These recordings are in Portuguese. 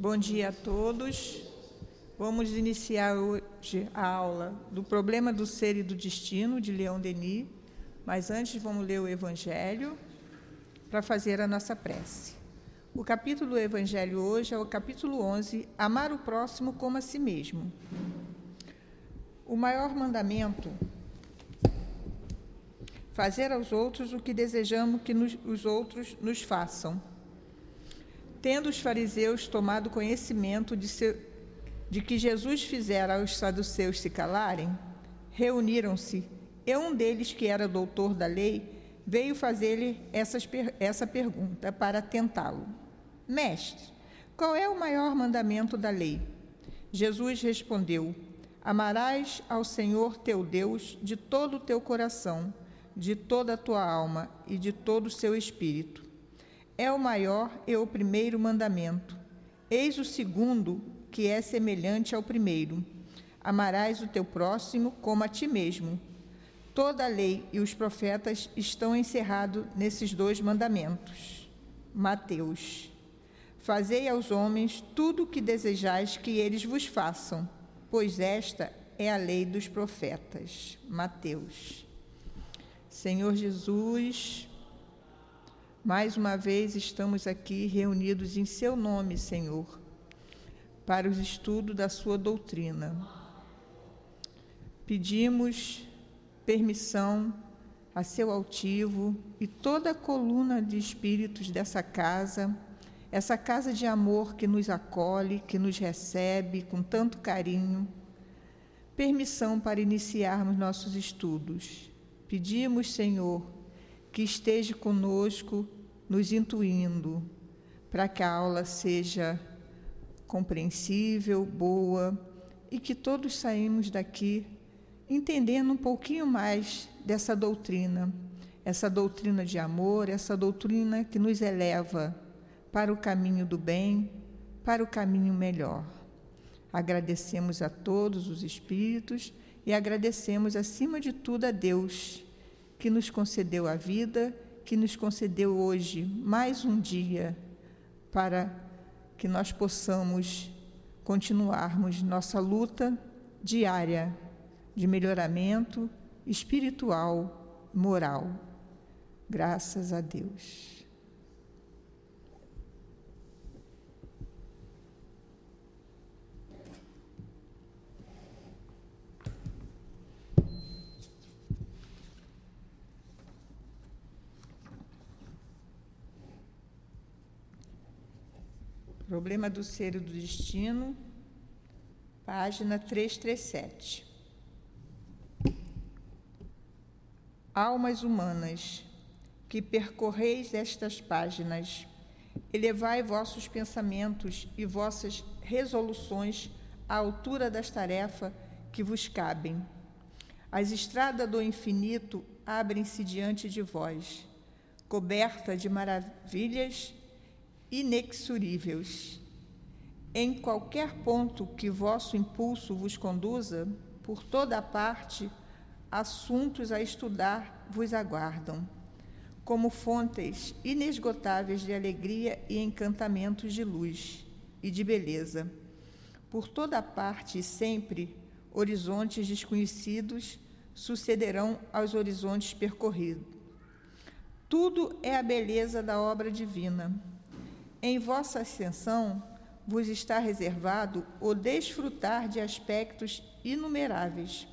Bom dia a todos. Vamos iniciar hoje a aula do Problema do Ser e do Destino, de Leão Denis. Mas antes vamos ler o Evangelho para fazer a nossa prece. O capítulo do Evangelho hoje é o capítulo 11, Amar o próximo como a si mesmo. O maior mandamento fazer aos outros o que desejamos que nos, os outros nos façam. Tendo os fariseus tomado conhecimento de, seu, de que Jesus fizera aos saduceus se calarem, reuniram-se, e um deles, que era doutor da lei, veio fazer-lhe essa pergunta para tentá-lo: Mestre, qual é o maior mandamento da lei? Jesus respondeu: Amarás ao Senhor teu Deus de todo o teu coração de toda a tua alma e de todo o seu espírito. É o maior e o primeiro mandamento. Eis o segundo, que é semelhante ao primeiro: Amarás o teu próximo como a ti mesmo. Toda a lei e os profetas estão encerrados nesses dois mandamentos. Mateus. Fazei aos homens tudo o que desejais que eles vos façam, pois esta é a lei dos profetas. Mateus. Senhor Jesus, mais uma vez estamos aqui reunidos em Seu nome, Senhor, para os estudos da Sua doutrina. Pedimos permissão a Seu altivo e toda a coluna de espíritos dessa casa, essa casa de amor que nos acolhe, que nos recebe com tanto carinho, permissão para iniciarmos nossos estudos Pedimos, Senhor, que esteja conosco, nos intuindo, para que a aula seja compreensível, boa e que todos saímos daqui entendendo um pouquinho mais dessa doutrina, essa doutrina de amor, essa doutrina que nos eleva para o caminho do bem, para o caminho melhor. Agradecemos a todos os espíritos e agradecemos, acima de tudo, a Deus, que nos concedeu a vida, que nos concedeu hoje mais um dia para que nós possamos continuarmos nossa luta diária de melhoramento espiritual, moral. Graças a Deus. Problema do ser e do destino, página 337. Almas humanas, que percorreis estas páginas, elevai vossos pensamentos e vossas resoluções à altura das tarefas que vos cabem. As estradas do infinito abrem-se diante de vós, coberta de maravilhas inexoríveis. Em qualquer ponto que vosso impulso vos conduza, por toda a parte, assuntos a estudar vos aguardam, como fontes inesgotáveis de alegria e encantamentos de luz e de beleza. Por toda a parte e sempre, horizontes desconhecidos sucederão aos horizontes percorridos. Tudo é a beleza da obra divina em vossa ascensão vos está reservado o desfrutar de aspectos inumeráveis,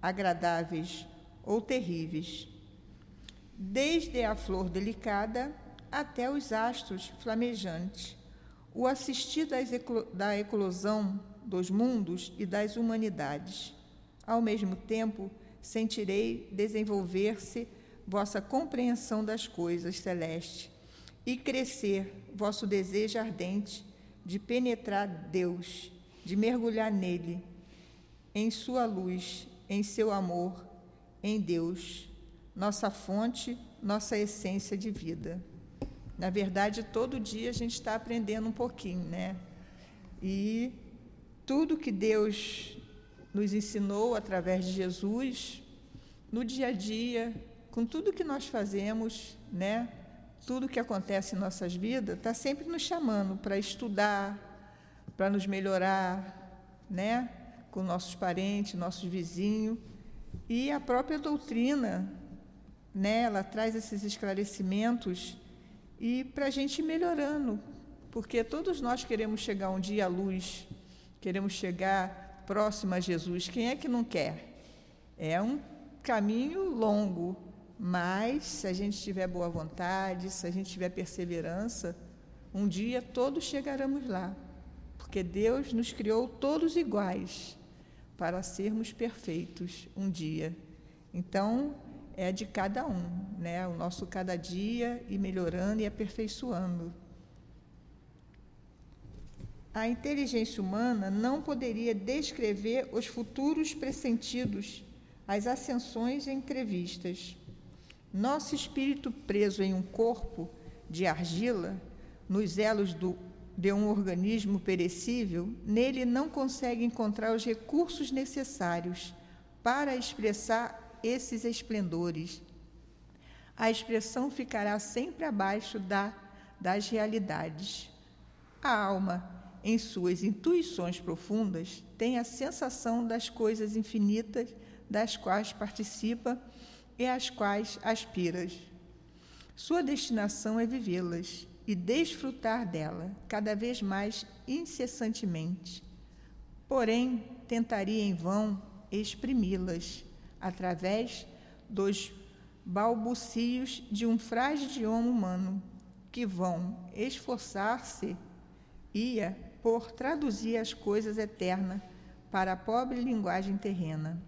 agradáveis ou terríveis, desde a flor delicada até os astros flamejantes, o assistir da eclosão dos mundos e das humanidades. Ao mesmo tempo, sentirei desenvolver-se vossa compreensão das coisas celestes e crescer vosso desejo ardente de penetrar Deus, de mergulhar nele, em sua luz, em seu amor, em Deus, nossa fonte, nossa essência de vida. Na verdade, todo dia a gente está aprendendo um pouquinho, né? E tudo que Deus nos ensinou através de Jesus, no dia a dia, com tudo que nós fazemos, né? Tudo que acontece em nossas vidas está sempre nos chamando para estudar, para nos melhorar, né? Com nossos parentes, nossos vizinhos. E a própria doutrina, né? Ela traz esses esclarecimentos e para a gente ir melhorando, porque todos nós queremos chegar um dia à luz, queremos chegar próximo a Jesus. Quem é que não quer? É um caminho longo, mas se a gente tiver boa vontade, se a gente tiver perseverança, um dia todos chegaremos lá, porque Deus nos criou todos iguais para sermos perfeitos um dia. Então, é de cada um, né? O nosso cada dia ir melhorando e aperfeiçoando. A inteligência humana não poderia descrever os futuros pressentidos, as ascensões entrevistas. Nosso espírito preso em um corpo de argila nos elos do, de um organismo perecível, nele não consegue encontrar os recursos necessários para expressar esses esplendores. A expressão ficará sempre abaixo da, das realidades. A alma, em suas intuições profundas, tem a sensação das coisas infinitas das quais participa e às quais aspira. Sua destinação é vivê-las e desfrutar dela cada vez mais incessantemente. Porém, tentaria em vão exprimi-las através dos balbucios de um frágil idioma humano que vão esforçar-se ia por traduzir as coisas eternas para a pobre linguagem terrena.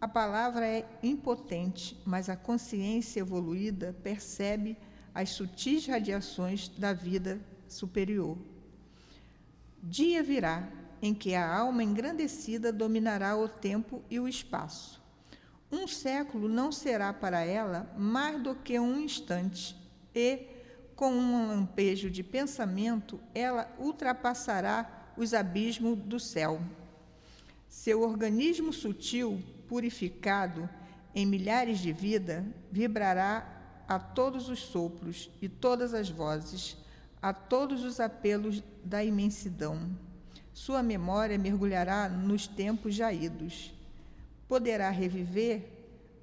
A palavra é impotente, mas a consciência evoluída percebe as sutis radiações da vida superior. Dia virá em que a alma engrandecida dominará o tempo e o espaço. Um século não será para ela mais do que um instante, e, com um lampejo de pensamento, ela ultrapassará os abismos do céu. Seu organismo sutil, purificado em milhares de vidas, vibrará a todos os sopros e todas as vozes, a todos os apelos da imensidão. Sua memória mergulhará nos tempos já idos. Poderá reviver,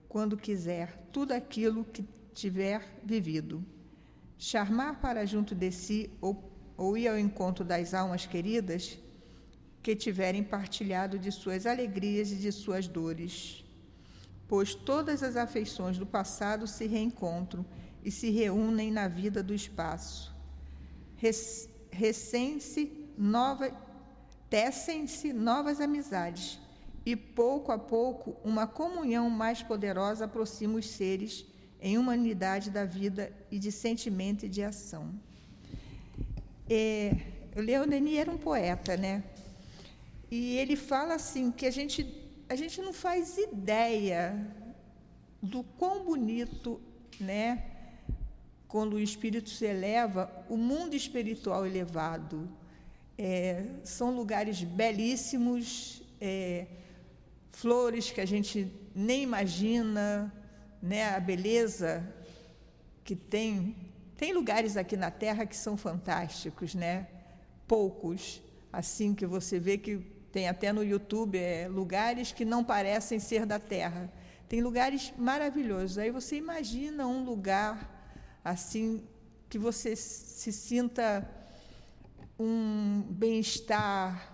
quando quiser, tudo aquilo que tiver vivido. Charmar para junto de si ou, ou ir ao encontro das almas queridas que tiverem partilhado de suas alegrias e de suas dores pois todas as afeições do passado se reencontram e se reúnem na vida do espaço. Recém-se nova, tecem-se novas amizades e pouco a pouco uma comunhão mais poderosa aproxima os seres em uma unidade da vida e de sentimento e de ação. É, Denis era um poeta, né? E ele fala assim que a gente a gente não faz ideia do quão bonito, né? Quando o espírito se eleva, o mundo espiritual elevado. É, são lugares belíssimos, é, flores que a gente nem imagina, né? A beleza que tem. Tem lugares aqui na Terra que são fantásticos, né? Poucos, assim que você vê que tem até no YouTube é, lugares que não parecem ser da terra. Tem lugares maravilhosos. Aí você imagina um lugar assim que você se sinta um bem-estar,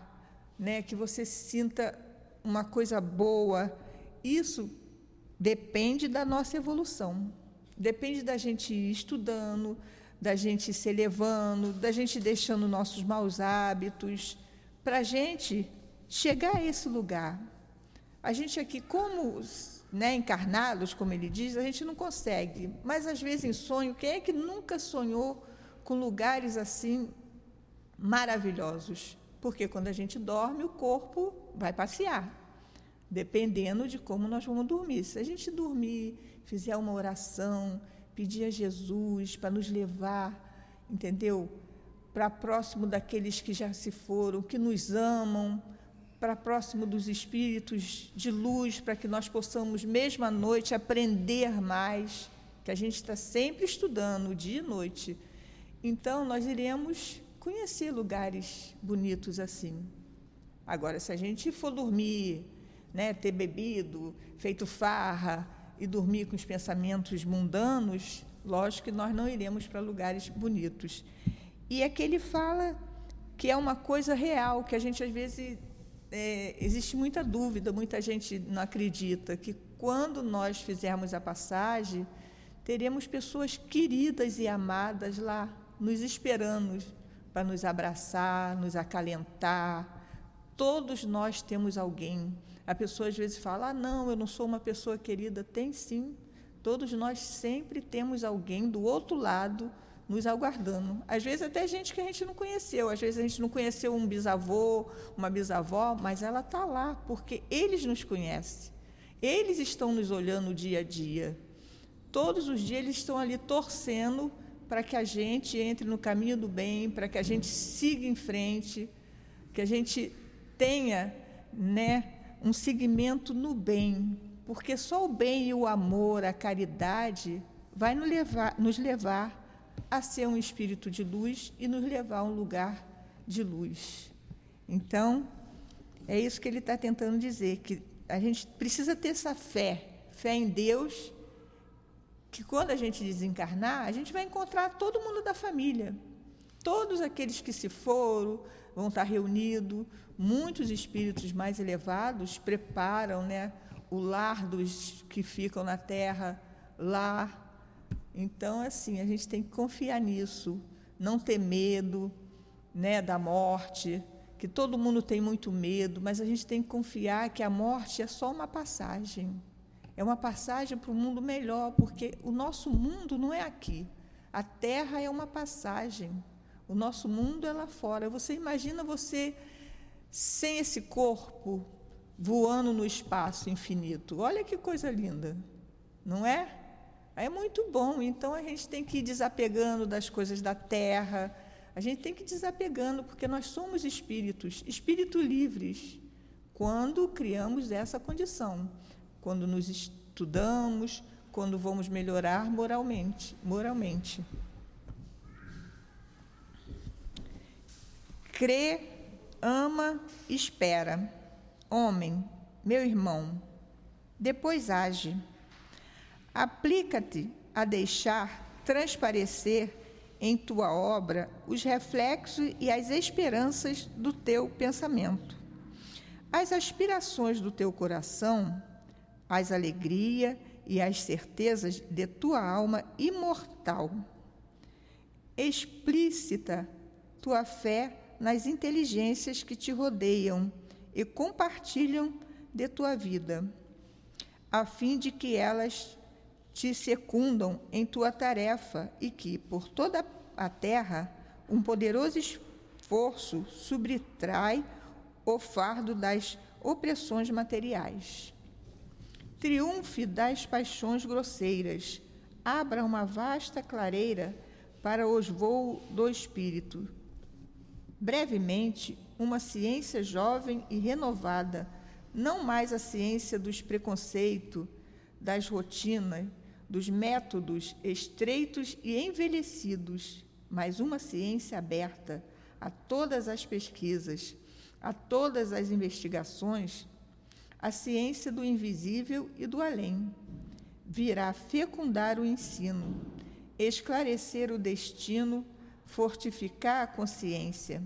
né? que você sinta uma coisa boa. Isso depende da nossa evolução. Depende da gente ir estudando, da gente se elevando, da gente deixando nossos maus hábitos, para a gente chegar a esse lugar. A gente aqui, como né, encarnados, como ele diz, a gente não consegue. Mas às vezes em sonho, quem é que nunca sonhou com lugares assim maravilhosos? Porque quando a gente dorme, o corpo vai passear, dependendo de como nós vamos dormir. Se a gente dormir, fizer uma oração, pedir a Jesus para nos levar, entendeu? Para próximo daqueles que já se foram, que nos amam, para próximo dos espíritos de luz, para que nós possamos, mesmo à noite, aprender mais, que a gente está sempre estudando, dia e noite. Então, nós iremos conhecer lugares bonitos assim. Agora, se a gente for dormir, né, ter bebido, feito farra e dormir com os pensamentos mundanos, lógico que nós não iremos para lugares bonitos. E é que ele fala que é uma coisa real, que a gente às vezes é, existe muita dúvida, muita gente não acredita que quando nós fizermos a passagem, teremos pessoas queridas e amadas lá, nos esperando para nos abraçar, nos acalentar. Todos nós temos alguém. A pessoa às vezes fala: ah, não, eu não sou uma pessoa querida. Tem sim. Todos nós sempre temos alguém do outro lado nos aguardando. Às vezes até gente que a gente não conheceu, às vezes a gente não conheceu um bisavô, uma bisavó, mas ela está lá porque eles nos conhecem. Eles estão nos olhando dia a dia. Todos os dias eles estão ali torcendo para que a gente entre no caminho do bem, para que a gente siga em frente, que a gente tenha, né, um seguimento no bem, porque só o bem e o amor, a caridade vai nos levar, nos levar a ser um espírito de luz e nos levar a um lugar de luz. Então, é isso que ele está tentando dizer, que a gente precisa ter essa fé, fé em Deus, que quando a gente desencarnar, a gente vai encontrar todo mundo da família. Todos aqueles que se foram vão estar reunidos, muitos espíritos mais elevados preparam né, o lar dos que ficam na terra, lá então, assim, a gente tem que confiar nisso, não ter medo né, da morte, que todo mundo tem muito medo, mas a gente tem que confiar que a morte é só uma passagem. É uma passagem para um mundo melhor, porque o nosso mundo não é aqui. A Terra é uma passagem. O nosso mundo é lá fora. Você imagina você sem esse corpo voando no espaço infinito. Olha que coisa linda, não é? É muito bom. Então a gente tem que ir desapegando das coisas da terra. A gente tem que ir desapegando, porque nós somos espíritos, espíritos livres, quando criamos essa condição, quando nos estudamos, quando vamos melhorar moralmente, moralmente. Crê, ama, espera. Homem, meu irmão, depois age Aplica-te a deixar transparecer em tua obra os reflexos e as esperanças do teu pensamento, as aspirações do teu coração, as alegrias e as certezas de tua alma imortal. Explícita tua fé nas inteligências que te rodeiam e compartilham de tua vida, a fim de que elas te secundam em tua tarefa e que, por toda a terra, um poderoso esforço subtrai o fardo das opressões materiais. Triunfe das paixões grosseiras, abra uma vasta clareira para os voos do espírito. Brevemente, uma ciência jovem e renovada, não mais a ciência dos preconceitos, das rotinas, dos métodos estreitos e envelhecidos, mas uma ciência aberta a todas as pesquisas, a todas as investigações, a ciência do invisível e do além. Virá fecundar o ensino, esclarecer o destino, fortificar a consciência.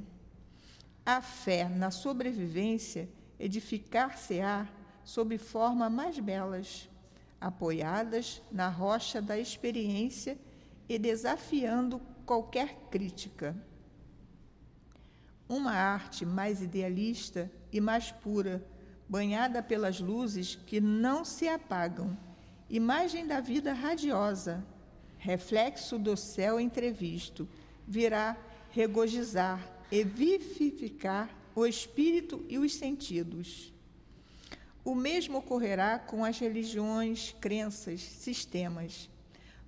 A fé na sobrevivência edificar-se-á sob forma mais belas apoiadas na rocha da experiência e desafiando qualquer crítica. Uma arte mais idealista e mais pura, banhada pelas luzes que não se apagam, imagem da vida radiosa, reflexo do céu entrevisto, virá regozijar e vivificar o espírito e os sentidos. O mesmo ocorrerá com as religiões, crenças, sistemas.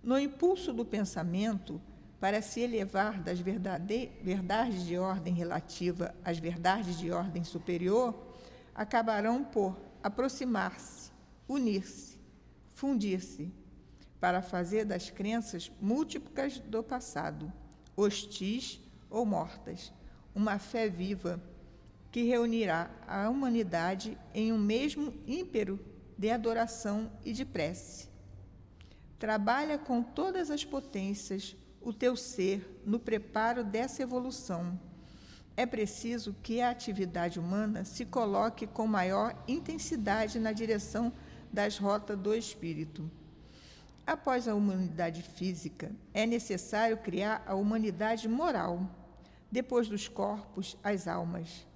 No impulso do pensamento, para se elevar das verdades de ordem relativa às verdades de ordem superior, acabarão por aproximar-se, unir-se, fundir-se, para fazer das crenças múltiplas do passado, hostis ou mortas, uma fé viva que reunirá a humanidade em um mesmo ímpero de adoração e de prece. Trabalha com todas as potências o teu ser no preparo dessa evolução. É preciso que a atividade humana se coloque com maior intensidade na direção das rotas do espírito. Após a humanidade física, é necessário criar a humanidade moral. Depois dos corpos, as almas.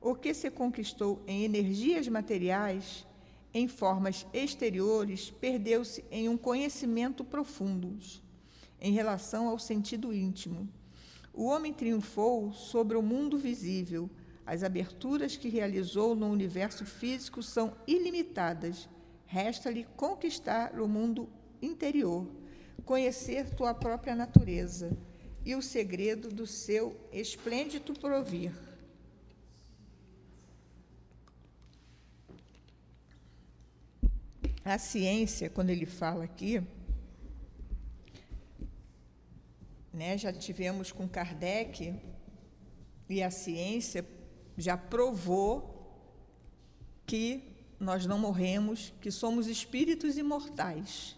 O que se conquistou em energias materiais, em formas exteriores, perdeu-se em um conhecimento profundo em relação ao sentido íntimo. O homem triunfou sobre o mundo visível. As aberturas que realizou no universo físico são ilimitadas. Resta-lhe conquistar o mundo interior, conhecer tua própria natureza e o segredo do seu esplêndido provir. A ciência, quando ele fala aqui, né, já tivemos com Kardec e a ciência já provou que nós não morremos, que somos espíritos imortais,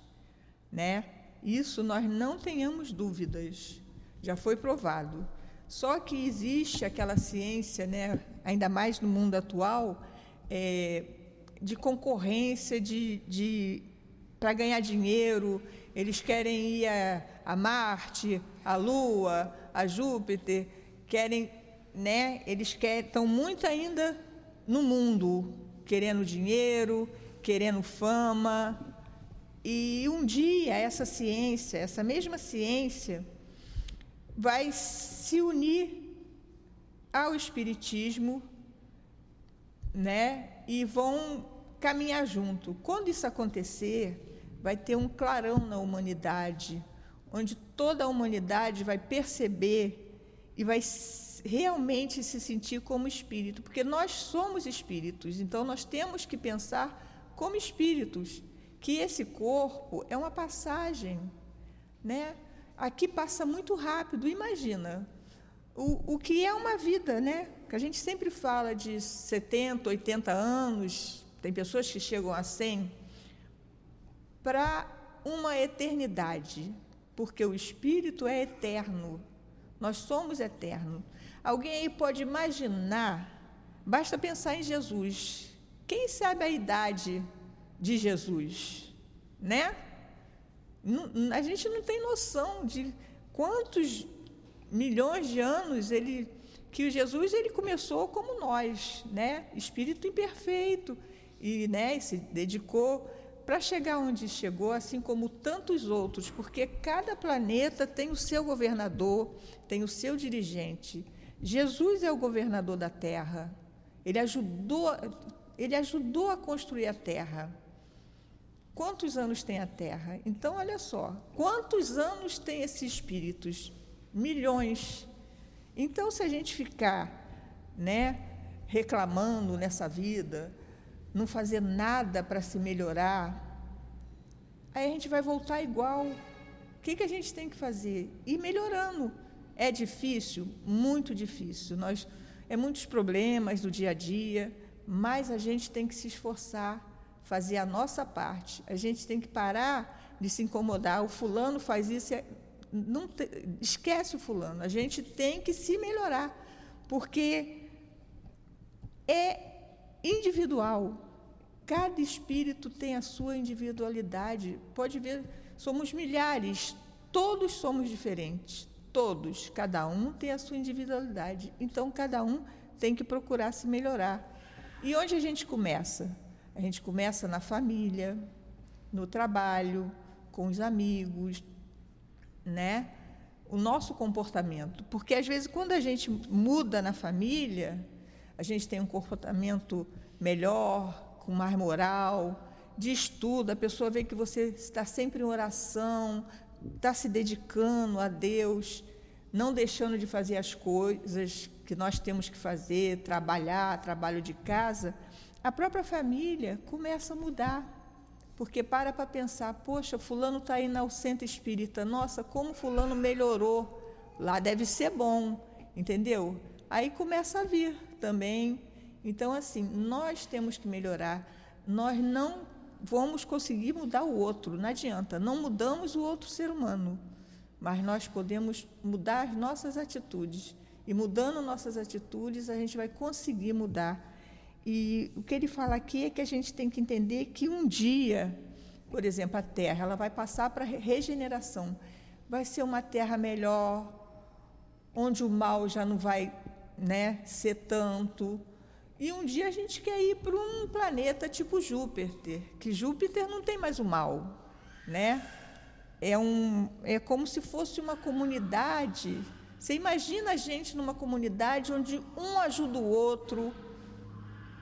né? Isso nós não tenhamos dúvidas, já foi provado. Só que existe aquela ciência, né, ainda mais no mundo atual, é, de concorrência, de, de para ganhar dinheiro, eles querem ir a, a Marte, a Lua, a Júpiter, querem, né? Eles querem, estão muito ainda no mundo, querendo dinheiro, querendo fama. E um dia essa ciência, essa mesma ciência, vai se unir ao espiritismo, né? E vão caminhar junto. Quando isso acontecer, vai ter um clarão na humanidade, onde toda a humanidade vai perceber e vai realmente se sentir como espírito, porque nós somos espíritos, então nós temos que pensar como espíritos, que esse corpo é uma passagem, né? Aqui passa muito rápido, imagina. O, o que é uma vida, né? Que a gente sempre fala de 70, 80 anos, tem pessoas que chegam a 100, para uma eternidade porque o Espírito é eterno. Nós somos eternos. Alguém aí pode imaginar, basta pensar em Jesus. Quem sabe a idade de Jesus? Né? A gente não tem noção de quantos milhões de anos ele que Jesus ele começou como nós, né? Espírito imperfeito e, né, se dedicou para chegar onde chegou, assim como tantos outros, porque cada planeta tem o seu governador, tem o seu dirigente. Jesus é o governador da Terra. Ele ajudou, ele ajudou a construir a Terra. Quantos anos tem a Terra? Então, olha só, quantos anos tem esses espíritos? Milhões. Então, se a gente ficar, né, reclamando nessa vida, não fazer nada para se melhorar, aí a gente vai voltar igual. O que, que a gente tem que fazer? Ir melhorando. É difícil? Muito difícil. Nós, é muitos problemas do dia a dia, mas a gente tem que se esforçar, fazer a nossa parte. A gente tem que parar de se incomodar. O fulano faz isso, é, não te, esquece o fulano. A gente tem que se melhorar, porque é individual. Cada espírito tem a sua individualidade. Pode ver, somos milhares, todos somos diferentes. Todos, cada um tem a sua individualidade. Então, cada um tem que procurar se melhorar. E onde a gente começa? A gente começa na família, no trabalho, com os amigos, né? O nosso comportamento. Porque, às vezes, quando a gente muda na família, a gente tem um comportamento melhor, com mais moral, de estudo, a pessoa vê que você está sempre em oração, está se dedicando a Deus, não deixando de fazer as coisas que nós temos que fazer, trabalhar, trabalho de casa, a própria família começa a mudar. Porque para para pensar, poxa, fulano está aí no centro espírita, nossa, como fulano melhorou, lá deve ser bom. entendeu? Aí começa a vir também. Então, assim, nós temos que melhorar. Nós não vamos conseguir mudar o outro, não adianta. Não mudamos o outro ser humano, mas nós podemos mudar as nossas atitudes. E mudando nossas atitudes, a gente vai conseguir mudar. E o que ele fala aqui é que a gente tem que entender que um dia, por exemplo, a Terra, ela vai passar para regeneração. Vai ser uma Terra melhor, onde o mal já não vai né, ser tanto. E um dia a gente quer ir para um planeta tipo Júpiter, que Júpiter não tem mais o mal, né? É, um, é como se fosse uma comunidade você imagina a gente numa comunidade onde um ajuda o outro,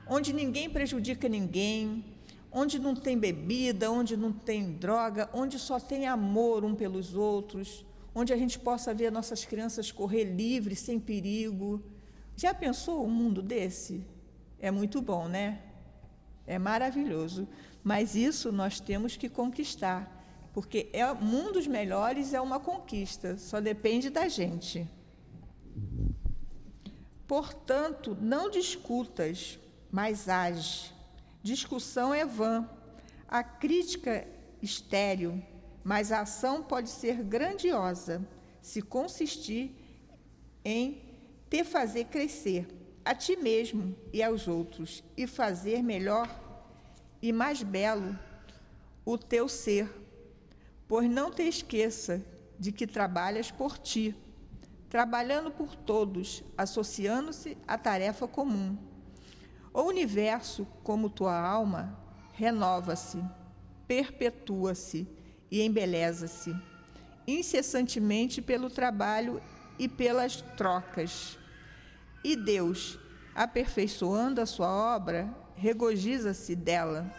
onde ninguém prejudica ninguém, onde não tem bebida, onde não tem droga, onde só tem amor um pelos outros, onde a gente possa ver nossas crianças correr livres, sem perigo. Já pensou um mundo desse? É muito bom, né? É maravilhoso. Mas isso nós temos que conquistar porque é mundos melhores é uma conquista, só depende da gente. Portanto, não discutas, mas age. Discussão é vã, a crítica estéril, mas a ação pode ser grandiosa se consistir em te fazer crescer a ti mesmo e aos outros e fazer melhor e mais belo o teu ser Pois não te esqueça de que trabalhas por ti, trabalhando por todos, associando-se à tarefa comum. O universo, como tua alma, renova-se, perpetua-se e embeleza-se, incessantemente pelo trabalho e pelas trocas. E Deus, aperfeiçoando a sua obra, regozija-se dela,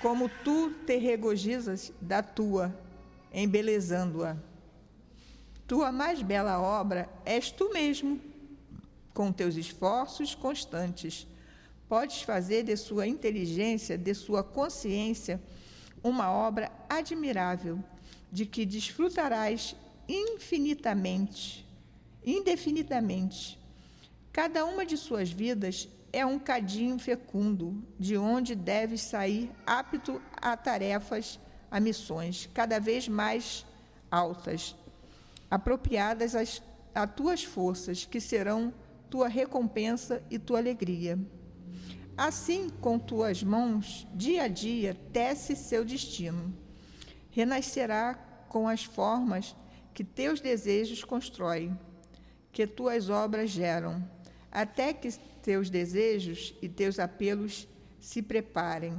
como tu te regozijas da tua embelezando-a. Tua mais bela obra és tu mesmo, com teus esforços constantes. Podes fazer de sua inteligência, de sua consciência, uma obra admirável, de que desfrutarás infinitamente, indefinidamente. Cada uma de suas vidas é um cadinho fecundo, de onde deves sair apto a tarefas a missões cada vez mais altas, apropriadas às, a tuas forças, que serão tua recompensa e tua alegria. Assim, com tuas mãos, dia a dia, tece seu destino. Renascerá com as formas que teus desejos constroem, que tuas obras geram, até que teus desejos e teus apelos se preparem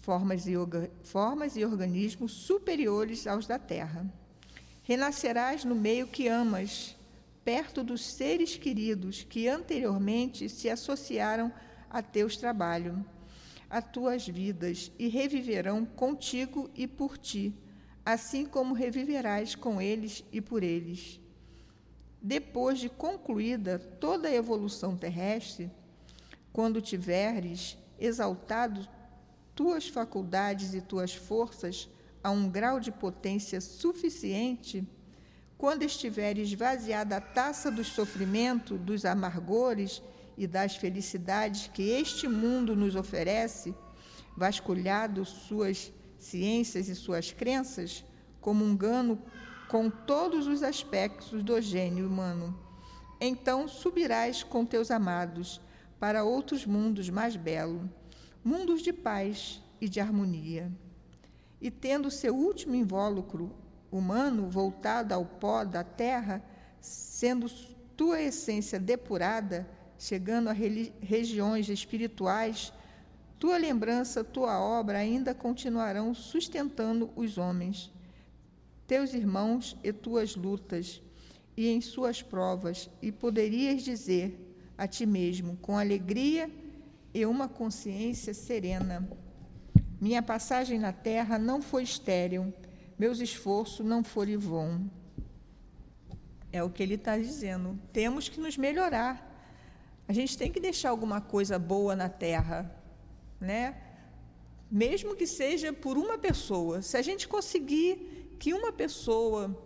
formas e, formas e organismos superiores aos da terra. Renascerás no meio que amas, perto dos seres queridos que anteriormente se associaram a teus trabalhos, a tuas vidas, e reviverão contigo e por ti, assim como reviverás com eles e por eles. Depois de concluída toda a evolução terrestre, quando tiveres exaltado tuas faculdades e tuas forças a um grau de potência suficiente, quando estiver esvaziada a taça do sofrimento, dos amargores e das felicidades que este mundo nos oferece, vasculhado suas ciências e suas crenças, comungando com todos os aspectos do gênio humano, então subirás com teus amados para outros mundos mais belos mundos de paz e de harmonia. E tendo seu último invólucro humano voltado ao pó da terra, sendo tua essência depurada, chegando a regiões espirituais, tua lembrança, tua obra ainda continuarão sustentando os homens, teus irmãos e tuas lutas, e em suas provas, e poderias dizer a ti mesmo, com alegria e uma consciência serena. Minha passagem na terra não foi estéril, meus esforços não foram vão. É o que ele está dizendo. Temos que nos melhorar. A gente tem que deixar alguma coisa boa na terra, né? Mesmo que seja por uma pessoa. Se a gente conseguir que uma pessoa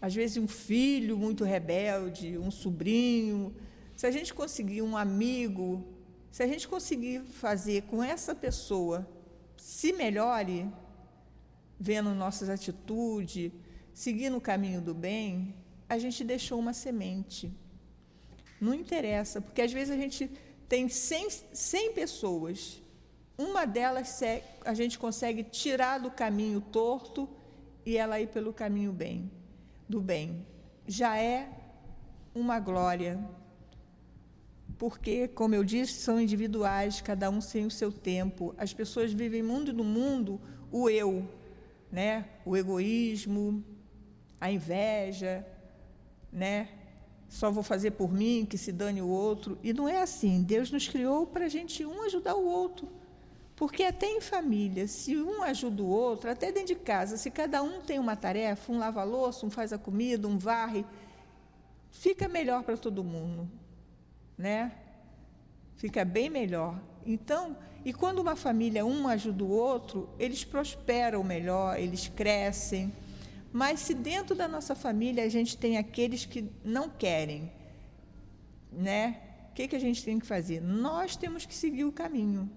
às vezes um filho muito rebelde, um sobrinho, se a gente conseguir um amigo, se a gente conseguir fazer com essa pessoa se melhore, vendo nossas atitudes, seguindo o caminho do bem, a gente deixou uma semente. Não interessa, porque às vezes a gente tem 100, 100 pessoas, uma delas a gente consegue tirar do caminho torto e ela ir pelo caminho bem, do bem. Já é uma glória. Porque, como eu disse, são individuais, cada um tem o seu tempo. As pessoas vivem mundo no mundo o eu, né? O egoísmo, a inveja, né? Só vou fazer por mim, que se dane o outro. E não é assim. Deus nos criou para a gente um ajudar o outro. Porque até em família, se um ajuda o outro, até dentro de casa, se cada um tem uma tarefa, um lava louça, um faz a comida, um varre, fica melhor para todo mundo, né? Fica bem melhor. Então, e quando uma família um ajuda o outro, eles prosperam melhor, eles crescem. Mas se dentro da nossa família a gente tem aqueles que não querem, né? O que, que a gente tem que fazer? Nós temos que seguir o caminho.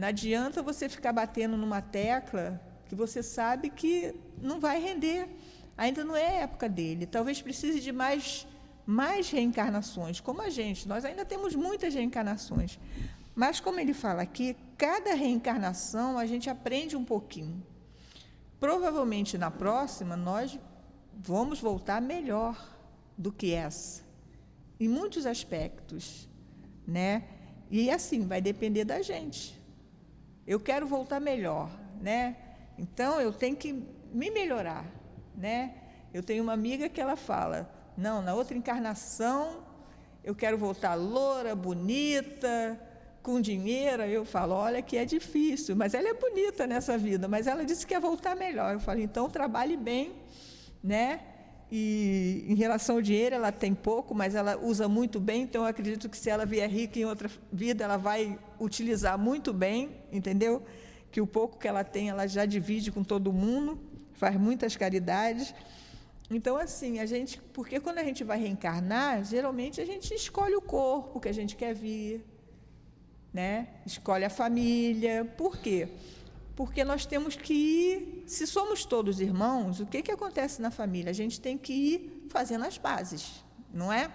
Não adianta você ficar batendo numa tecla que você sabe que não vai render. Ainda não é época dele. Talvez precise de mais, mais reencarnações, como a gente. Nós ainda temos muitas reencarnações. Mas, como ele fala aqui, cada reencarnação a gente aprende um pouquinho. Provavelmente na próxima nós vamos voltar melhor do que essa, em muitos aspectos, né? E assim vai depender da gente eu quero voltar melhor, né? Então eu tenho que me melhorar, né? Eu tenho uma amiga que ela fala: "Não, na outra encarnação eu quero voltar loura, bonita, com dinheiro". Eu falo: "Olha que é difícil, mas ela é bonita nessa vida, mas ela disse que quer voltar melhor". Eu falo: "Então trabalhe bem, né? E em relação ao dinheiro, ela tem pouco, mas ela usa muito bem, então eu acredito que se ela vier rica em outra vida, ela vai utilizar muito bem, entendeu? Que o pouco que ela tem, ela já divide com todo mundo, faz muitas caridades. Então, assim, a gente, porque quando a gente vai reencarnar, geralmente a gente escolhe o corpo que a gente quer vir, né? Escolhe a família. Por quê? porque nós temos que ir, se somos todos irmãos, o que, que acontece na família? A gente tem que ir fazendo as pazes, não é?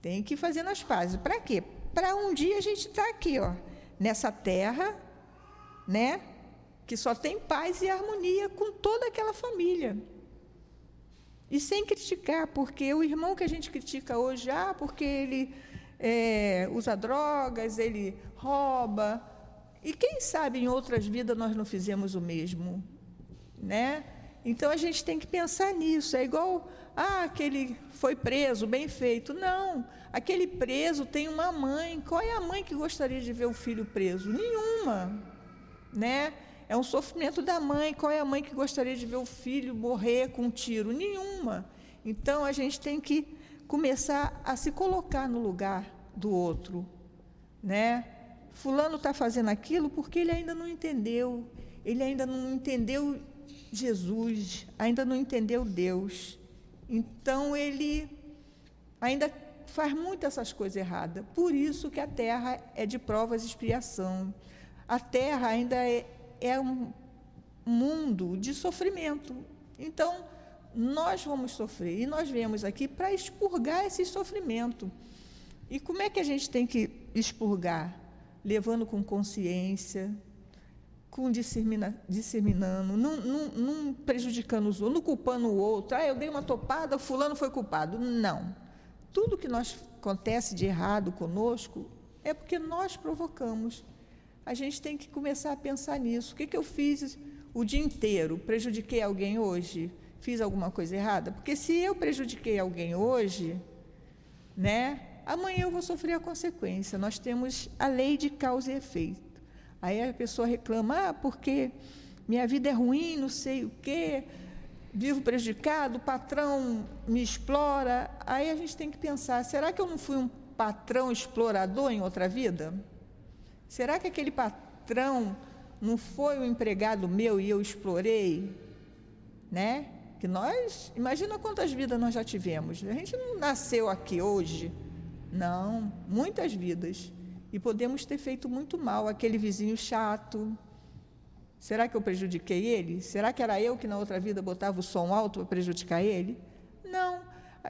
Tem que ir fazendo as pazes. Para quê? Para um dia a gente estar tá aqui, ó, nessa terra, né? Que só tem paz e harmonia com toda aquela família. E sem criticar, porque o irmão que a gente critica hoje, ah, porque ele é, usa drogas, ele rouba, e quem sabe em outras vidas nós não fizemos o mesmo, né? Então a gente tem que pensar nisso. É igual, ah, aquele foi preso, bem feito. Não, aquele preso tem uma mãe. Qual é a mãe que gostaria de ver o filho preso? Nenhuma, né? É um sofrimento da mãe. Qual é a mãe que gostaria de ver o filho morrer com um tiro? Nenhuma. Então a gente tem que começar a se colocar no lugar do outro, né? Fulano está fazendo aquilo porque ele ainda não entendeu, ele ainda não entendeu Jesus, ainda não entendeu Deus. Então ele ainda faz muitas essas coisas erradas. Por isso que a terra é de provas e expiação. A terra ainda é, é um mundo de sofrimento. Então, nós vamos sofrer e nós viemos aqui para expurgar esse sofrimento. E como é que a gente tem que expurgar? Levando com consciência, com dissemina, disseminando, não, não, não, prejudicando os outros, não culpando o outro. Ah, eu dei uma topada, fulano foi culpado. Não. Tudo que nós acontece de errado conosco é porque nós provocamos. A gente tem que começar a pensar nisso. O que, que eu fiz o dia inteiro? Prejudiquei alguém hoje? Fiz alguma coisa errada? Porque se eu prejudiquei alguém hoje, né? Amanhã eu vou sofrer a consequência. Nós temos a lei de causa e efeito. Aí a pessoa reclama, ah, porque minha vida é ruim, não sei o quê, vivo prejudicado, o patrão me explora. Aí a gente tem que pensar, será que eu não fui um patrão explorador em outra vida? Será que aquele patrão não foi um empregado meu e eu explorei? Né? Que nós, imagina quantas vidas nós já tivemos. A gente não nasceu aqui hoje. Não, muitas vidas. E podemos ter feito muito mal aquele vizinho chato. Será que eu prejudiquei ele? Será que era eu que na outra vida botava o som alto para prejudicar ele? Não.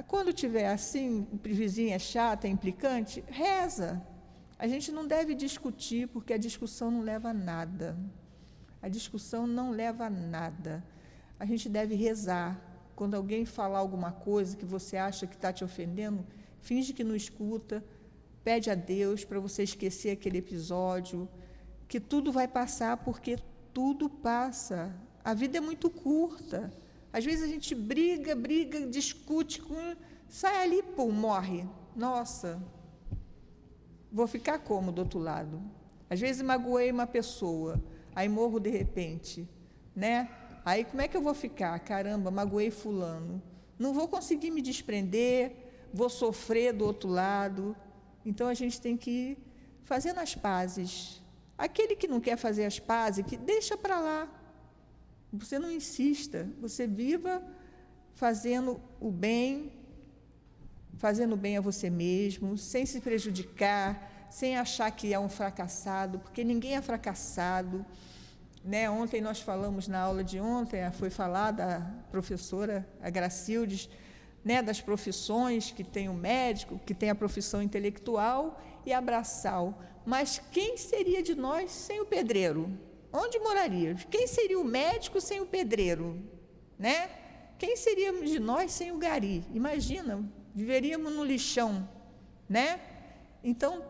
Quando tiver assim, o vizinho é chato, é implicante, reza. A gente não deve discutir, porque a discussão não leva a nada. A discussão não leva a nada. A gente deve rezar. Quando alguém falar alguma coisa que você acha que está te ofendendo, finge que não escuta, pede a Deus para você esquecer aquele episódio, que tudo vai passar, porque tudo passa. A vida é muito curta. Às vezes a gente briga, briga, discute com. Sai ali, pum, morre. Nossa, vou ficar como do outro lado? Às vezes magoei uma pessoa, aí morro de repente, né? Aí como é que eu vou ficar? Caramba, magoei fulano. Não vou conseguir me desprender, vou sofrer do outro lado. Então a gente tem que ir fazendo as pazes. Aquele que não quer fazer as pazes, que deixa para lá. Você não insista, você viva fazendo o bem, fazendo bem a você mesmo, sem se prejudicar, sem achar que é um fracassado, porque ninguém é fracassado. Né? Ontem nós falamos na aula de ontem, foi falada a professora a Gracildes, né, das profissões, que tem o médico, que tem a profissão intelectual e a braçal. Mas quem seria de nós sem o pedreiro? Onde moraríamos? Quem seria o médico sem o pedreiro? Né? Quem seríamos de nós sem o gari? Imagina, viveríamos no lixão, né? Então,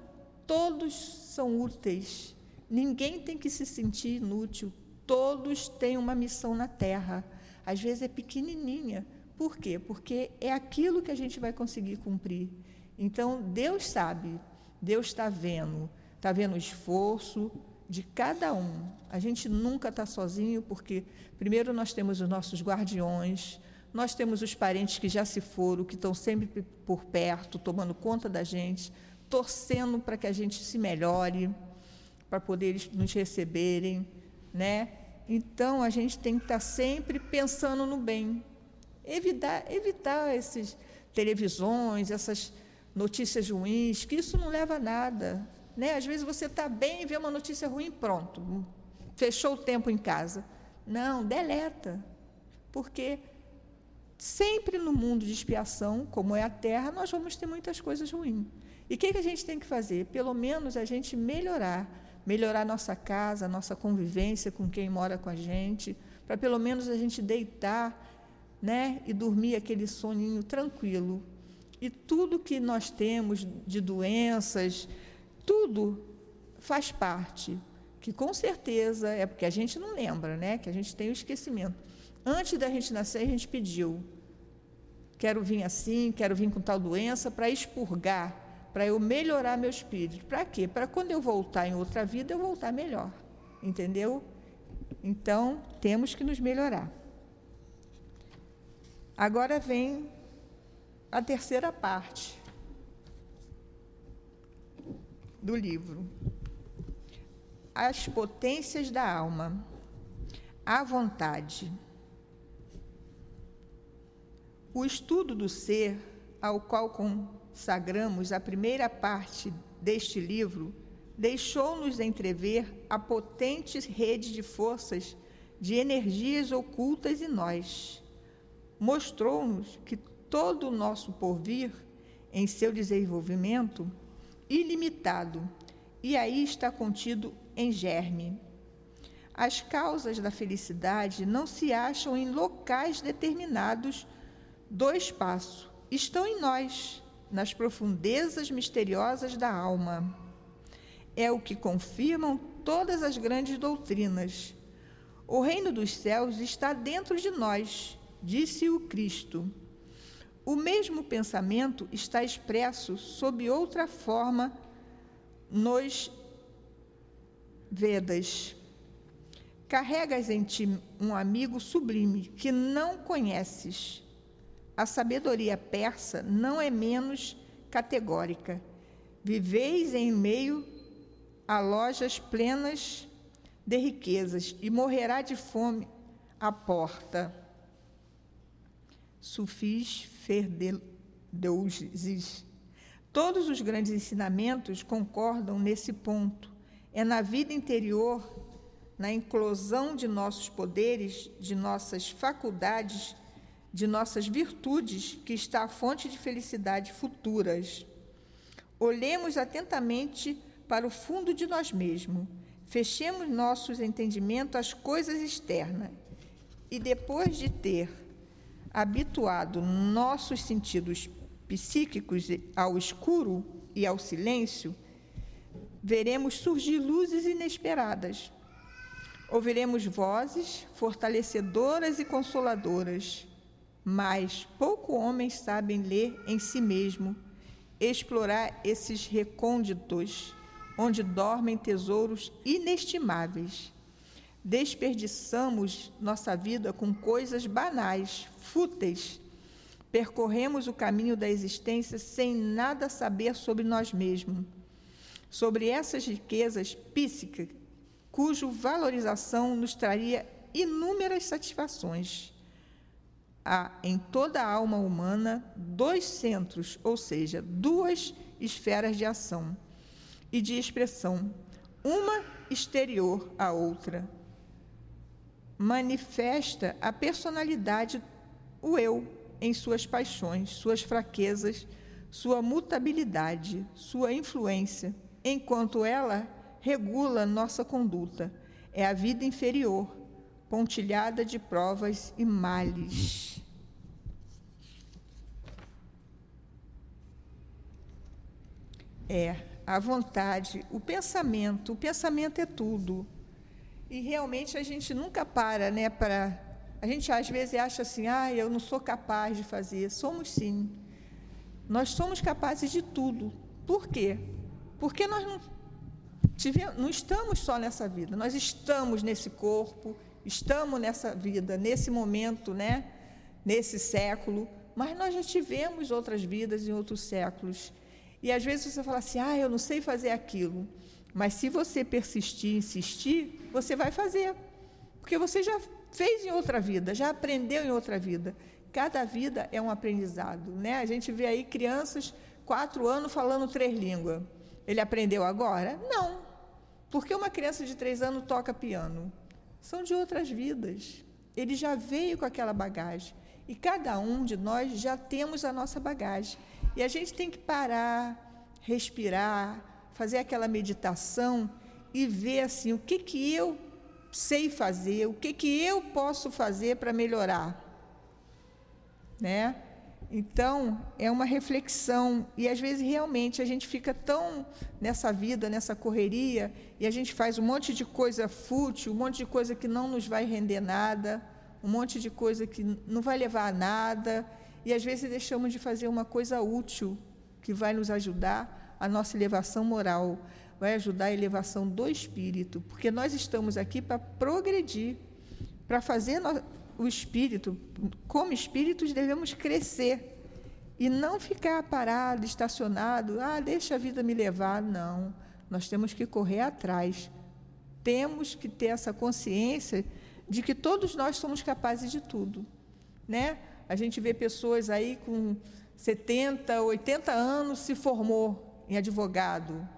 todos são úteis. Ninguém tem que se sentir inútil. Todos têm uma missão na Terra. Às vezes é pequenininha, por quê? Porque é aquilo que a gente vai conseguir cumprir. Então, Deus sabe, Deus está vendo, está vendo o esforço de cada um. A gente nunca está sozinho, porque, primeiro, nós temos os nossos guardiões, nós temos os parentes que já se foram, que estão sempre por perto, tomando conta da gente, torcendo para que a gente se melhore, para poder nos receberem, né? Então a gente tem que estar tá sempre pensando no bem, Evitar, evitar essas televisões, essas notícias ruins, que isso não leva a nada. Né? Às vezes você está bem e vê uma notícia ruim, pronto, fechou o tempo em casa. Não, deleta. Porque sempre no mundo de expiação, como é a Terra, nós vamos ter muitas coisas ruins. E o que, que a gente tem que fazer? Pelo menos a gente melhorar. Melhorar nossa casa, nossa convivência com quem mora com a gente, para pelo menos a gente deitar né, e dormir aquele soninho tranquilo. E tudo que nós temos de doenças, tudo faz parte, que com certeza é porque a gente não lembra, né, que a gente tem o esquecimento. Antes da gente nascer, a gente pediu: quero vir assim, quero vir com tal doença para expurgar, para eu melhorar meu espírito. Para quê? Para quando eu voltar em outra vida, eu voltar melhor. Entendeu? Então, temos que nos melhorar. Agora vem a terceira parte do livro. As potências da alma. A vontade. O estudo do ser, ao qual consagramos a primeira parte deste livro, deixou-nos entrever a potente rede de forças, de energias ocultas em nós mostrou-nos que todo o nosso porvir, em seu desenvolvimento, ilimitado, e aí está contido em germe. As causas da felicidade não se acham em locais determinados do espaço, estão em nós, nas profundezas misteriosas da alma. É o que confirmam todas as grandes doutrinas. O reino dos céus está dentro de nós disse o Cristo. O mesmo pensamento está expresso sob outra forma nos Vedas. Carregas em ti um amigo sublime que não conheces. A sabedoria persa não é menos categórica. Viveis em meio a lojas plenas de riquezas e morrerá de fome à porta. Sufis Ferdeuses. Todos os grandes ensinamentos concordam nesse ponto. É na vida interior, na inclusão de nossos poderes, de nossas faculdades, de nossas virtudes, que está a fonte de felicidade futuras. Olhemos atentamente para o fundo de nós mesmos, fechemos nossos entendimentos às coisas externas e, depois de ter habituado nossos sentidos psíquicos ao escuro e ao silêncio, veremos surgir luzes inesperadas. Ouviremos vozes fortalecedoras e consoladoras, mas pouco homens sabem ler em si mesmo, explorar esses recônditos onde dormem tesouros inestimáveis. Desperdiçamos nossa vida com coisas banais, fúteis. Percorremos o caminho da existência sem nada saber sobre nós mesmos, sobre essas riquezas psíquicas, cuja valorização nos traria inúmeras satisfações. Há em toda a alma humana dois centros, ou seja, duas esferas de ação e de expressão, uma exterior à outra. Manifesta a personalidade, o eu, em suas paixões, suas fraquezas, sua mutabilidade, sua influência, enquanto ela regula nossa conduta. É a vida inferior, pontilhada de provas e males. É a vontade, o pensamento. O pensamento é tudo. E realmente a gente nunca para, né, para a gente às vezes acha assim: "Ah, eu não sou capaz de fazer". Somos sim. Nós somos capazes de tudo. Por quê? Porque nós não tivemos, não estamos só nessa vida. Nós estamos nesse corpo, estamos nessa vida, nesse momento, né? Nesse século, mas nós já tivemos outras vidas em outros séculos e às vezes você fala assim: ah, eu não sei fazer aquilo. Mas se você persistir, insistir, você vai fazer. Porque você já fez em outra vida, já aprendeu em outra vida. Cada vida é um aprendizado. Né? A gente vê aí crianças, quatro anos, falando três línguas. Ele aprendeu agora? Não. Porque uma criança de três anos toca piano? São de outras vidas. Ele já veio com aquela bagagem. E cada um de nós já temos a nossa bagagem. E a gente tem que parar, respirar, fazer aquela meditação e ver assim, o que que eu sei fazer, o que que eu posso fazer para melhorar, né? Então, é uma reflexão e às vezes realmente a gente fica tão nessa vida, nessa correria, e a gente faz um monte de coisa fútil, um monte de coisa que não nos vai render nada, um monte de coisa que não vai levar a nada, e às vezes deixamos de fazer uma coisa útil que vai nos ajudar a nossa elevação moral, vai ajudar a elevação do espírito, porque nós estamos aqui para progredir, para fazer o espírito, como espíritos devemos crescer e não ficar parado, estacionado, ah, deixa a vida me levar, não. Nós temos que correr atrás. Temos que ter essa consciência de que todos nós somos capazes de tudo, né? A gente vê pessoas aí com 70, 80 anos se formou em advogado.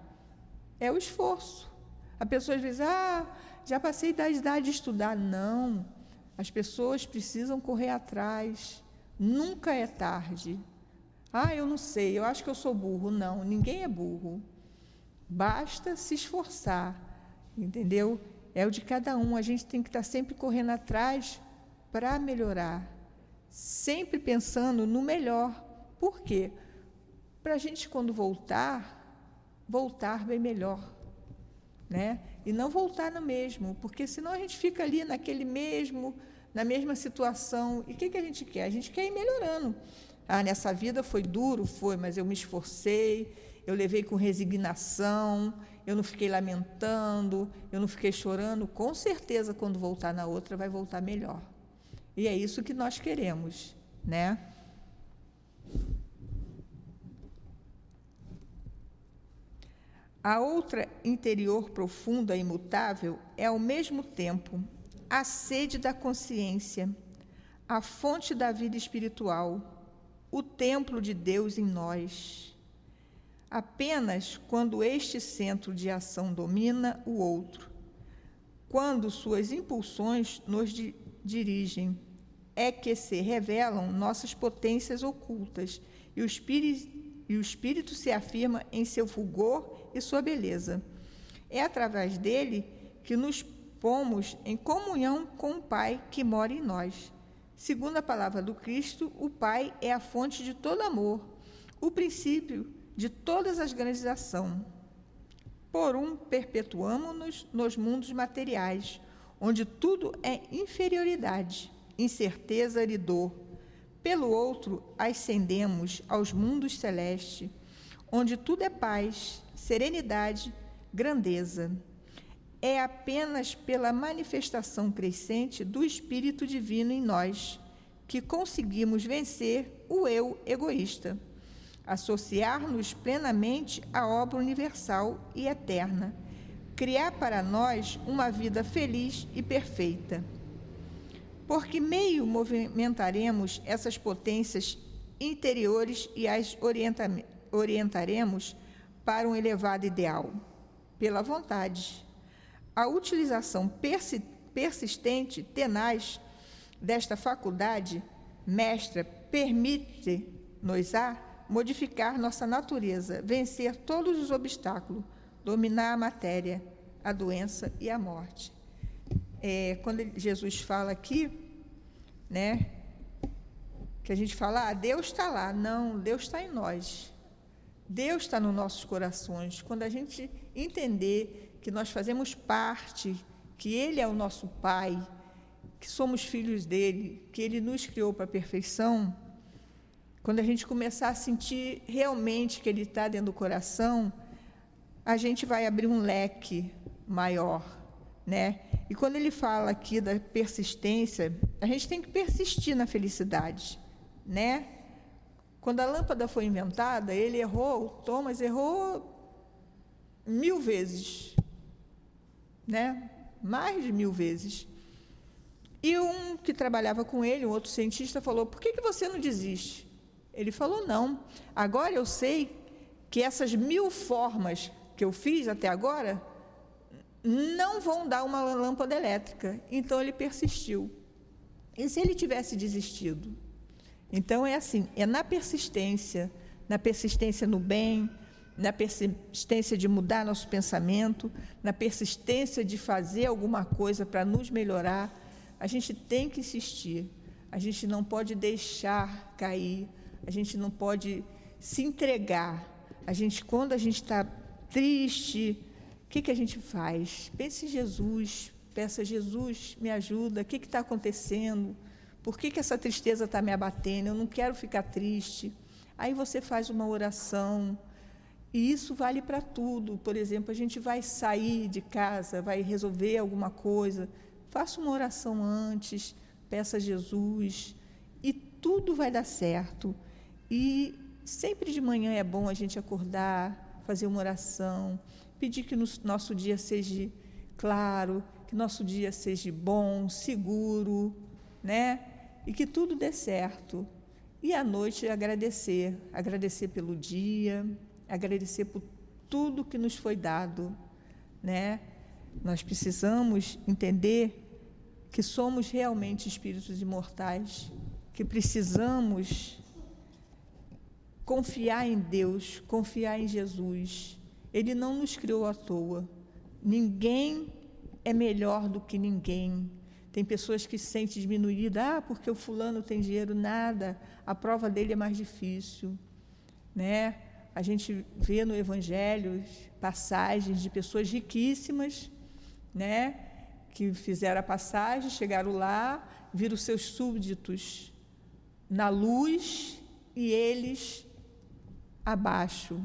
É o esforço. A pessoa vezes, ah, já passei da idade de estudar. Não. As pessoas precisam correr atrás. Nunca é tarde. Ah, eu não sei, eu acho que eu sou burro. Não, ninguém é burro. Basta se esforçar, entendeu? É o de cada um. A gente tem que estar sempre correndo atrás para melhorar sempre pensando no melhor. Por quê? Para a gente, quando voltar, voltar bem melhor. Né? E não voltar no mesmo, porque senão a gente fica ali naquele mesmo, na mesma situação. E o que, que a gente quer? A gente quer ir melhorando. Ah, nessa vida foi duro, foi, mas eu me esforcei, eu levei com resignação, eu não fiquei lamentando, eu não fiquei chorando. Com certeza, quando voltar na outra, vai voltar melhor. E é isso que nós queremos, né? A outra interior profunda e imutável é ao mesmo tempo a sede da consciência, a fonte da vida espiritual, o templo de Deus em nós. Apenas quando este centro de ação domina o outro, quando suas impulsões nos di dirigem, é que se revelam nossas potências ocultas e o, espírito, e o espírito se afirma em seu fulgor e sua beleza. É através dele que nos pomos em comunhão com o Pai que mora em nós. Segundo a palavra do Cristo, o Pai é a fonte de todo amor, o princípio de todas as grandes ações. Por um, perpetuamos-nos nos mundos materiais, onde tudo é inferioridade, incerteza e dor. Pelo outro, ascendemos aos mundos celestes, onde tudo é paz, serenidade, grandeza. É apenas pela manifestação crescente do Espírito Divino em nós que conseguimos vencer o eu egoísta, associar-nos plenamente à obra universal e eterna, criar para nós uma vida feliz e perfeita. Por que meio movimentaremos essas potências interiores e as orientaremos para um elevado ideal? pela vontade. A utilização persi persistente, tenaz, desta faculdade mestra permite-nos-á modificar nossa natureza, vencer todos os obstáculos, dominar a matéria, a doença e a morte. É, quando Jesus fala aqui, né, que a gente fala, ah, Deus está lá. Não, Deus está em nós. Deus está nos nossos corações. Quando a gente entender que nós fazemos parte, que Ele é o nosso Pai, que somos filhos dele, que Ele nos criou para a perfeição, quando a gente começar a sentir realmente que Ele está dentro do coração, a gente vai abrir um leque maior, né? E quando ele fala aqui da persistência, a gente tem que persistir na felicidade, né? Quando a lâmpada foi inventada, ele errou, Thomas errou mil vezes, né? Mais de mil vezes. E um que trabalhava com ele, um outro cientista, falou: Por que, que você não desiste? Ele falou: Não. Agora eu sei que essas mil formas que eu fiz até agora não vão dar uma lâmpada elétrica. Então ele persistiu. E se ele tivesse desistido? Então é assim, é na persistência, na persistência no bem, na persistência de mudar nosso pensamento, na persistência de fazer alguma coisa para nos melhorar, a gente tem que insistir. A gente não pode deixar cair, a gente não pode se entregar. A gente, quando a gente está triste, o que, que a gente faz? Pense em Jesus, peça a Jesus, me ajuda, o que está acontecendo? Por que, que essa tristeza está me abatendo? Eu não quero ficar triste. Aí você faz uma oração. E isso vale para tudo. Por exemplo, a gente vai sair de casa, vai resolver alguma coisa. Faça uma oração antes, peça a Jesus. E tudo vai dar certo. E sempre de manhã é bom a gente acordar, fazer uma oração, pedir que no nosso dia seja claro, que nosso dia seja bom, seguro, né? E que tudo dê certo. E à noite agradecer, agradecer pelo dia, agradecer por tudo que nos foi dado, né? Nós precisamos entender que somos realmente espíritos imortais, que precisamos confiar em Deus, confiar em Jesus. Ele não nos criou à toa. Ninguém é melhor do que ninguém. Tem pessoas que se sentem diminuídas, ah, porque o fulano tem dinheiro, nada, a prova dele é mais difícil. Né? A gente vê no Evangelho passagens de pessoas riquíssimas, né? que fizeram a passagem, chegaram lá, viram seus súbditos na luz e eles abaixo,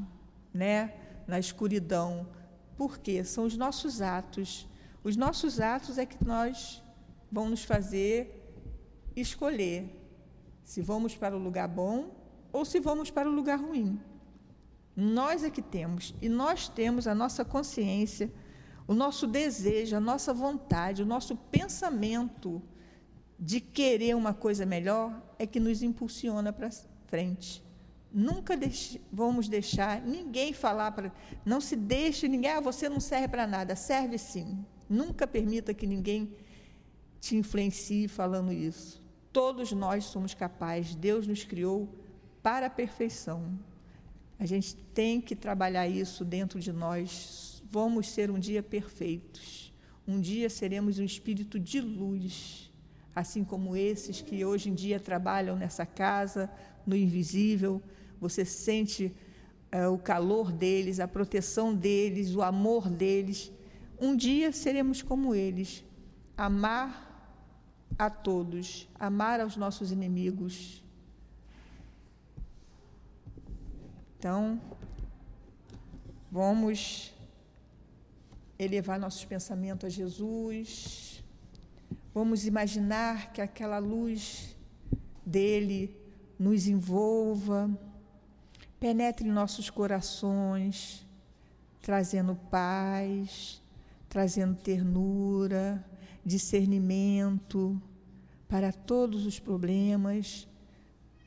né? na escuridão. Por quê? São os nossos atos. Os nossos atos é que nós vão nos fazer escolher se vamos para o lugar bom ou se vamos para o lugar ruim. Nós é que temos, e nós temos a nossa consciência, o nosso desejo, a nossa vontade, o nosso pensamento de querer uma coisa melhor é que nos impulsiona para frente. Nunca vamos deixar ninguém falar para. Não se deixe ninguém, ah, você não serve para nada. Serve sim. Nunca permita que ninguém te influencie falando isso. Todos nós somos capazes. Deus nos criou para a perfeição. A gente tem que trabalhar isso dentro de nós. Vamos ser um dia perfeitos. Um dia seremos um espírito de luz assim como esses que hoje em dia trabalham nessa casa, no invisível, você sente é, o calor deles, a proteção deles, o amor deles. Um dia seremos como eles, amar a todos, amar aos nossos inimigos. Então, vamos elevar nossos pensamentos a Jesus Vamos imaginar que aquela luz dele nos envolva, penetre em nossos corações, trazendo paz, trazendo ternura, discernimento para todos os problemas,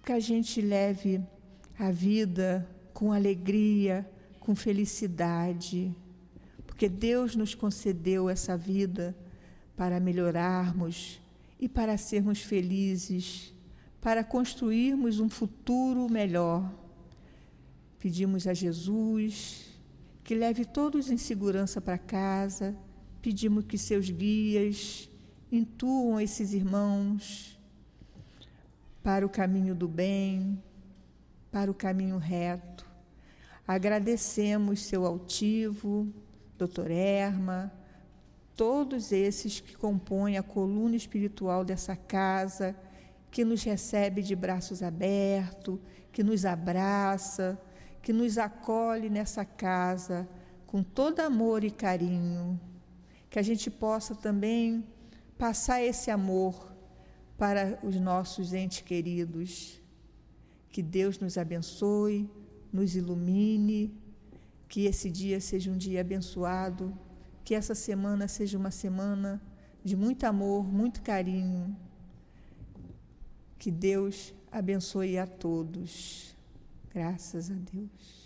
que a gente leve a vida com alegria, com felicidade, porque Deus nos concedeu essa vida para melhorarmos e para sermos felizes, para construirmos um futuro melhor. Pedimos a Jesus que leve todos em segurança para casa, pedimos que seus guias intuam esses irmãos para o caminho do bem, para o caminho reto. Agradecemos seu altivo, doutor Erma, todos esses que compõem a coluna espiritual dessa casa, que nos recebe de braços abertos, que nos abraça, que nos acolhe nessa casa com todo amor e carinho. Que a gente possa também passar esse amor para os nossos entes queridos. Que Deus nos abençoe, nos ilumine, que esse dia seja um dia abençoado que essa semana seja uma semana de muito amor, muito carinho. Que Deus abençoe a todos. Graças a Deus.